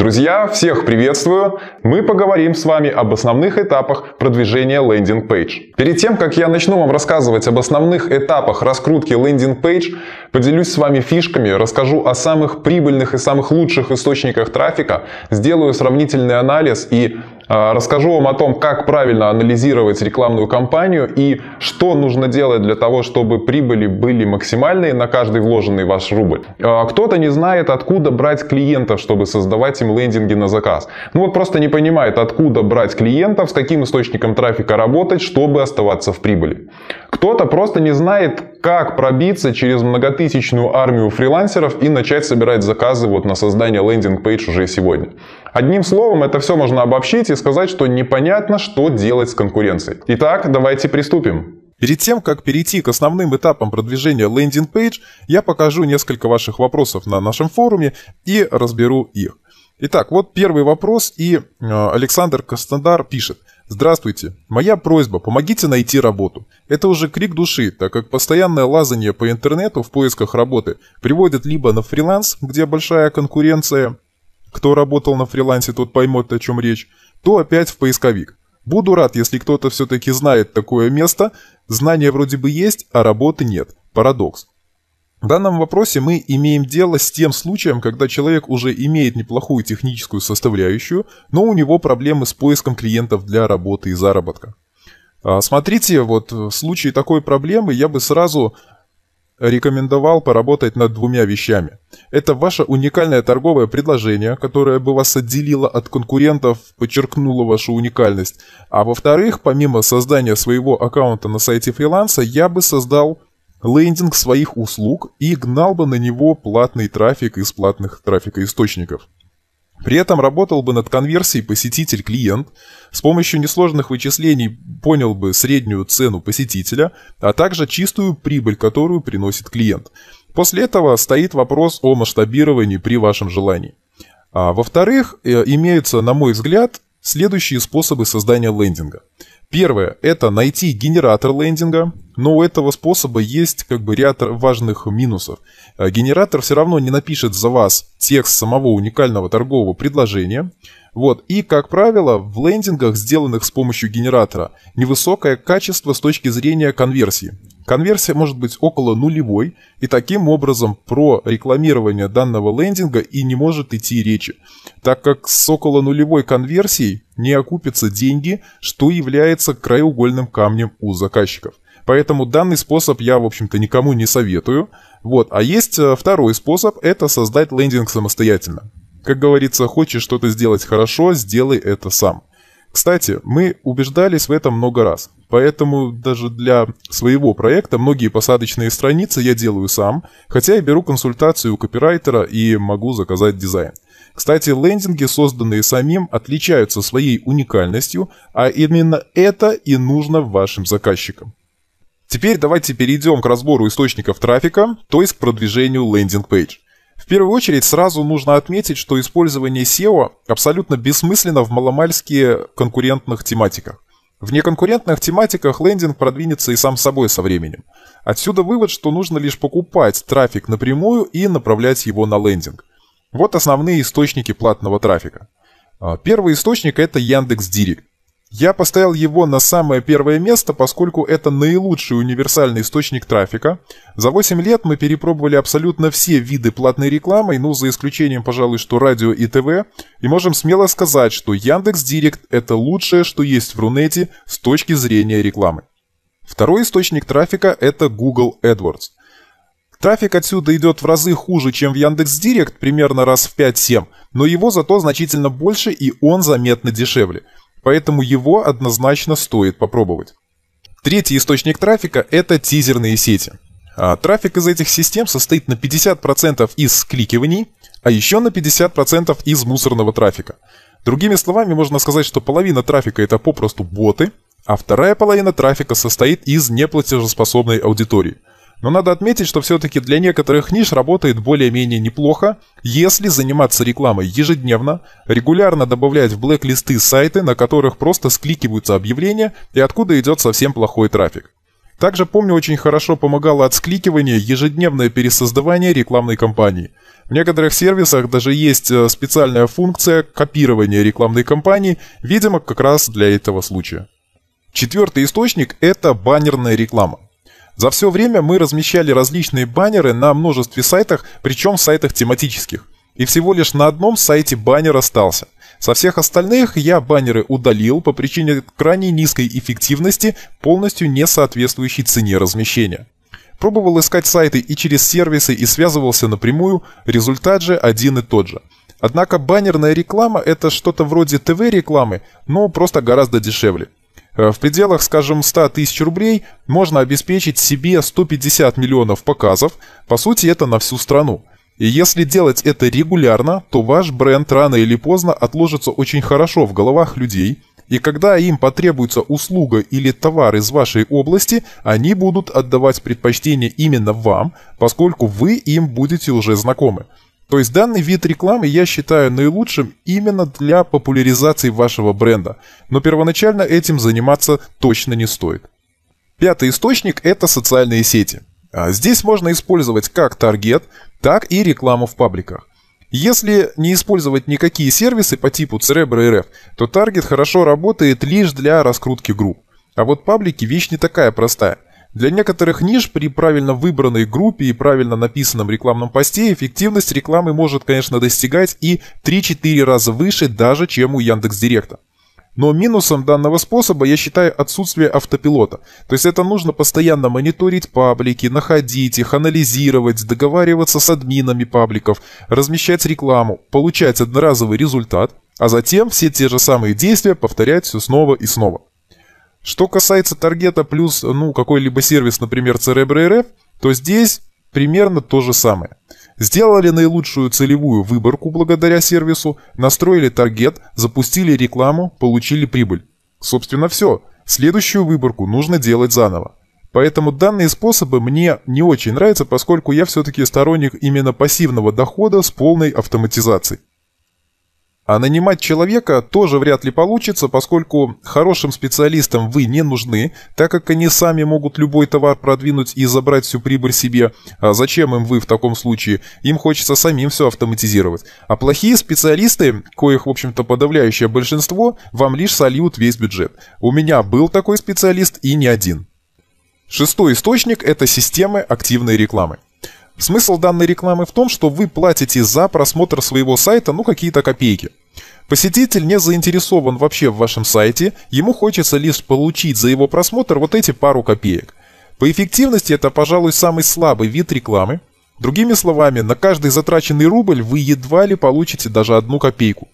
Друзья, всех приветствую! Мы поговорим с вами об основных этапах продвижения landing page. Перед тем, как я начну вам рассказывать об основных этапах раскрутки landing page, поделюсь с вами фишками, расскажу о самых прибыльных и самых лучших источниках трафика, сделаю сравнительный анализ и расскажу вам о том, как правильно анализировать рекламную кампанию и что нужно делать для того, чтобы прибыли были максимальные на каждый вложенный ваш рубль. А, кто-то не знает, откуда брать клиентов, чтобы создавать им лендинги на заказ. Ну вот просто не понимает, откуда брать клиентов, с каким источником трафика работать, чтобы оставаться в прибыли. Кто-то просто не знает, как пробиться через многотысячную армию фрилансеров и начать собирать заказы вот на создание landing page уже сегодня. Одним словом, это все можно обобщить и сказать, что непонятно, что делать с конкуренцией. Итак, давайте приступим. Перед тем, как перейти к основным этапам продвижения landing page, я покажу несколько ваших вопросов на нашем форуме и разберу их. Итак, вот первый вопрос, и э, Александр Костандар пишет. Здравствуйте. Моя просьба, помогите найти работу. Это уже крик души, так как постоянное лазание по интернету в поисках работы приводит либо на фриланс, где большая конкуренция, кто работал на фрилансе, тот поймет, о чем речь, то опять в поисковик. Буду рад, если кто-то все-таки знает такое место, знания вроде бы есть, а работы нет. Парадокс. В данном вопросе мы имеем дело с тем случаем, когда человек уже имеет неплохую техническую составляющую, но у него проблемы с поиском клиентов для работы и заработка. А, смотрите, вот в случае такой проблемы я бы сразу рекомендовал поработать над двумя вещами. Это ваше уникальное торговое предложение, которое бы вас отделило от конкурентов, подчеркнуло вашу уникальность. А во-вторых, помимо создания своего аккаунта на сайте фриланса, я бы создал лендинг своих услуг и гнал бы на него платный трафик из платных трафикоисточников. При этом работал бы над конверсией посетитель-клиент, с помощью несложных вычислений понял бы среднюю цену посетителя, а также чистую прибыль, которую приносит клиент. После этого стоит вопрос о масштабировании при вашем желании. А во-вторых, э, имеются, на мой взгляд, следующие способы создания лендинга. Первое – это найти генератор лендинга, но у этого способа есть как бы ряд важных минусов. А генератор все равно не напишет за вас текст самого уникального торгового предложения. Вот. И, как правило, в лендингах, сделанных с помощью генератора, невысокое качество с точки зрения конверсии. Конверсия может быть около нулевой, и таким образом про рекламирование данного лендинга и не может идти речи, так как с около нулевой конверсией не окупятся деньги, что является краеугольным камнем у заказчиков. Поэтому данный способ я, в общем-то, никому не советую. Вот. А есть э, второй способ, это создать лендинг самостоятельно. Как говорится, хочешь что-то сделать хорошо, сделай это сам. Кстати, мы убеждались в этом много раз. Поэтому даже для своего проекта многие посадочные страницы я делаю сам, хотя и беру консультацию у копирайтера и могу заказать дизайн. Кстати, лендинги, созданные самим, отличаются своей уникальностью, а именно это и нужно вашим заказчикам. Теперь давайте перейдем к разбору источников трафика, то есть к продвижению лендинг-пейдж. В первую очередь сразу нужно отметить, что использование SEO абсолютно бессмысленно в маломальски конкурентных тематиках. В неконкурентных тематиках лендинг продвинется и сам собой со временем. Отсюда вывод, что нужно лишь покупать трафик напрямую и направлять его на лендинг. Вот основные источники платного трафика. А, первый источник это Яндекс.Директ. Я поставил его на самое первое место, поскольку это наилучший универсальный источник трафика. За 8 лет мы перепробовали абсолютно все виды платной рекламы, ну за исключением, пожалуй, что радио и ТВ, и можем смело сказать, что Яндекс Директ это лучшее, что есть в Рунете с точки зрения рекламы. Второй источник трафика это Google AdWords. Трафик отсюда идет в разы хуже, чем в Яндекс Директ, примерно раз в 5-7, но его зато значительно больше и он заметно дешевле – Поэтому его однозначно стоит попробовать. Третий источник трафика – это тизерные сети. А трафик из этих систем состоит на 50% из скликиваний, а еще на 50% из мусорного трафика. Другими словами, можно сказать, что половина трафика это попросту боты, а вторая половина трафика состоит из неплатежеспособной аудитории – но надо отметить, что все-таки для некоторых ниш работает более-менее неплохо, если заниматься рекламой ежедневно, регулярно добавлять в блэк-листы сайты, на которых просто скликиваются объявления и откуда идет совсем плохой трафик. Также помню, очень хорошо помогало отскликивание, ежедневное пересоздавание рекламной кампании. В некоторых сервисах даже есть э, специальная функция копирования рекламной кампании, видимо, как раз для этого случая. Четвертый источник – это баннерная реклама. За все время мы размещали различные баннеры на множестве сайтах, причем сайтах тематических. И всего лишь на одном сайте баннер остался – со всех остальных я баннеры удалил по причине крайне низкой эффективности, полностью не соответствующей цене размещения. Пробовал искать сайты и через сервисы и связывался напрямую, результат же один и тот же. Однако баннерная реклама это что-то вроде ТВ-рекламы, но просто гораздо дешевле. Э, в пределах, скажем, 100 тысяч рублей можно обеспечить себе 150 миллионов показов, по сути это на всю страну. И если делать это регулярно, то ваш бренд рано или поздно отложится очень хорошо в головах людей, и когда им потребуется услуга или товар из вашей области, они будут отдавать предпочтение именно вам, поскольку вы им будете уже знакомы. То есть данный вид рекламы я считаю наилучшим именно для популяризации вашего бренда, но первоначально этим заниматься точно не стоит. Пятый источник – это социальные сети. А здесь можно использовать как таргет, так и рекламу в пабликах. Если не использовать никакие сервисы по типу Cerebro RF, то таргет хорошо работает лишь для раскрутки групп. А вот паблики вещь не такая простая. Для некоторых ниш при правильно выбранной группе и правильно написанном рекламном посте эффективность рекламы может, конечно, достигать и 3-4 раза выше даже, чем у Яндекс.Директа. Но минусом данного способа я считаю отсутствие автопилота. То есть это нужно постоянно мониторить паблики, находить их, анализировать, договариваться с админами пабликов, размещать рекламу, получать одноразовый результат, а затем все те же самые действия повторять все снова и снова. Что касается таргета плюс ну, какой-либо сервис, например, Cerebro RF, то здесь примерно то же самое. Сделали наилучшую целевую выборку благодаря сервису, настроили таргет, запустили рекламу, получили прибыль. Собственно все. Следующую выборку нужно делать заново. Поэтому данные способы мне не очень нравятся, поскольку я все-таки сторонник именно пассивного дохода с полной автоматизацией. А нанимать человека тоже вряд ли получится, поскольку хорошим специалистам вы не нужны, так как они сами могут любой товар продвинуть и забрать всю прибыль себе. А зачем им вы в таком случае? Им хочется самим все автоматизировать. А плохие специалисты, коих, в общем-то, подавляющее большинство, вам лишь сольют весь бюджет. У меня был такой специалист и не один. Шестой источник – это системы активной рекламы. Смысл данной рекламы в том, что вы платите за просмотр своего сайта ну какие-то копейки. Посетитель не заинтересован вообще в вашем сайте, ему хочется лишь получить за его просмотр вот эти пару копеек. По эффективности это, пожалуй, самый слабый вид рекламы. Другими словами, на каждый затраченный рубль вы едва ли получите даже одну копейку.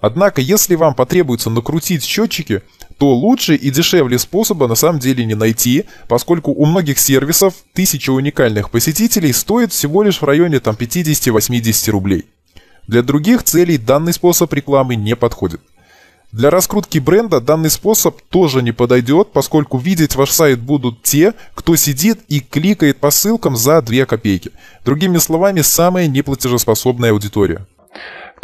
Однако, если вам потребуется накрутить счетчики, то лучше и дешевле способа на самом деле не найти, поскольку у многих сервисов тысяча уникальных посетителей стоит всего лишь в районе там 50-80 рублей. Для других целей данный способ рекламы не подходит. Для раскрутки бренда данный способ тоже не подойдет, поскольку видеть ваш сайт будут те, кто сидит и кликает по ссылкам за 2 копейки. Другими словами, самая неплатежеспособная аудитория.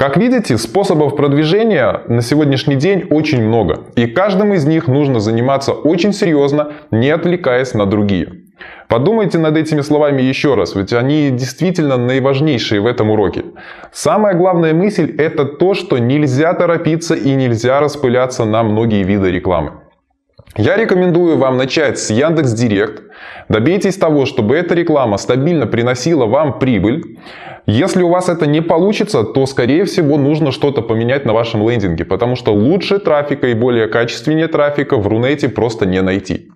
Как видите, способов продвижения на сегодняшний день очень много. И каждым из них нужно заниматься очень серьезно, не отвлекаясь на другие. Подумайте над этими словами еще раз, ведь они действительно наиважнейшие в этом уроке. Самая главная мысль это то, что нельзя торопиться и нельзя распыляться на многие виды рекламы. Я рекомендую вам начать с Яндекс Директ. Добейтесь того, чтобы эта реклама стабильно приносила вам прибыль. Если у вас это не получится, то скорее всего нужно что-то поменять на вашем лендинге, потому что лучше трафика и более качественнее трафика в Рунете просто не найти.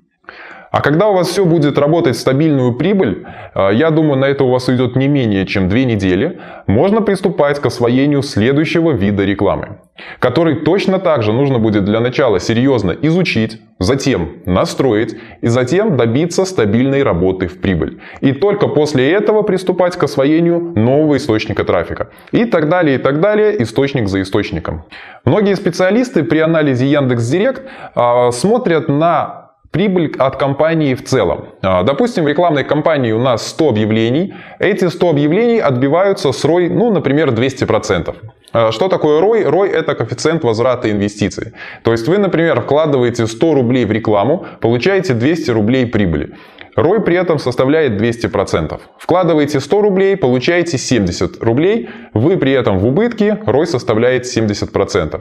А когда у вас все будет работать стабильную прибыль, э, я думаю, на это у вас уйдет не менее чем две недели, можно приступать к освоению следующего вида рекламы, который точно так же нужно будет для начала серьезно изучить, затем настроить и затем добиться стабильной работы в прибыль. И только после этого приступать к освоению нового источника трафика. И так далее, и так далее, источник за источником. Многие специалисты при анализе Яндекс.Директ э, смотрят на прибыль от компании в целом. А, допустим, в рекламной кампании у нас 100 объявлений. Эти 100 объявлений отбиваются с ROI, ну, например, 200%. Э, что такое ROI? ROI это коэффициент возврата инвестиций. То есть вы, например, вкладываете 100 рублей в рекламу, получаете 200 рублей прибыли. ROI при этом составляет 200%. Вкладываете 100 рублей, получаете 70 рублей, вы при этом в убытке, ROI составляет 70%.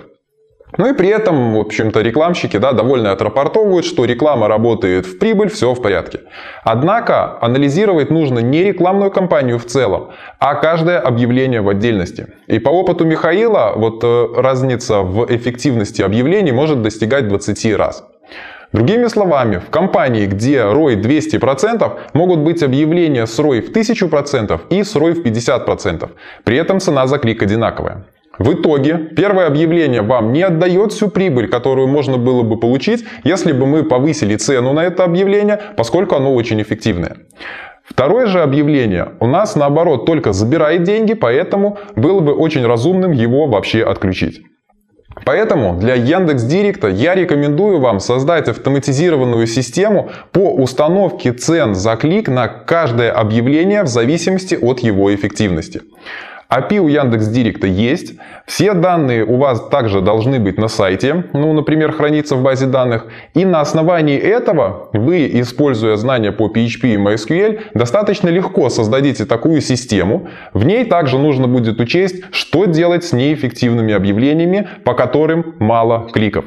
Ну и при этом, в общем-то, рекламщики да, довольно отрапортовывают, что реклама работает в прибыль, все в порядке. Однако анализировать нужно не рекламную кампанию в целом, а каждое объявление в отдельности. И по опыту Михаила вот э, разница в эффективности объявлений может достигать 20 раз. Другими словами, в компании, где ROI 200%, могут быть объявления с ROI в 1000% и с ROI в 50%. При этом цена за клик одинаковая. В итоге первое объявление вам не отдает всю прибыль, которую можно было бы получить, если бы мы повысили цену на это объявление, поскольку оно очень эффективное. Второе же объявление у нас наоборот только забирает деньги, поэтому было бы очень разумным его вообще отключить. Поэтому для Яндекс Директа я рекомендую вам создать автоматизированную систему по установке цен за клик на каждое объявление в зависимости от его эффективности. API у Яндекс Директа есть. Все данные у вас также должны быть на сайте, ну, например, храниться в базе данных. И на основании этого вы, используя знания по PHP и MySQL, достаточно легко создадите такую систему. В ней также нужно будет учесть, что делать с неэффективными объявлениями, по которым мало кликов.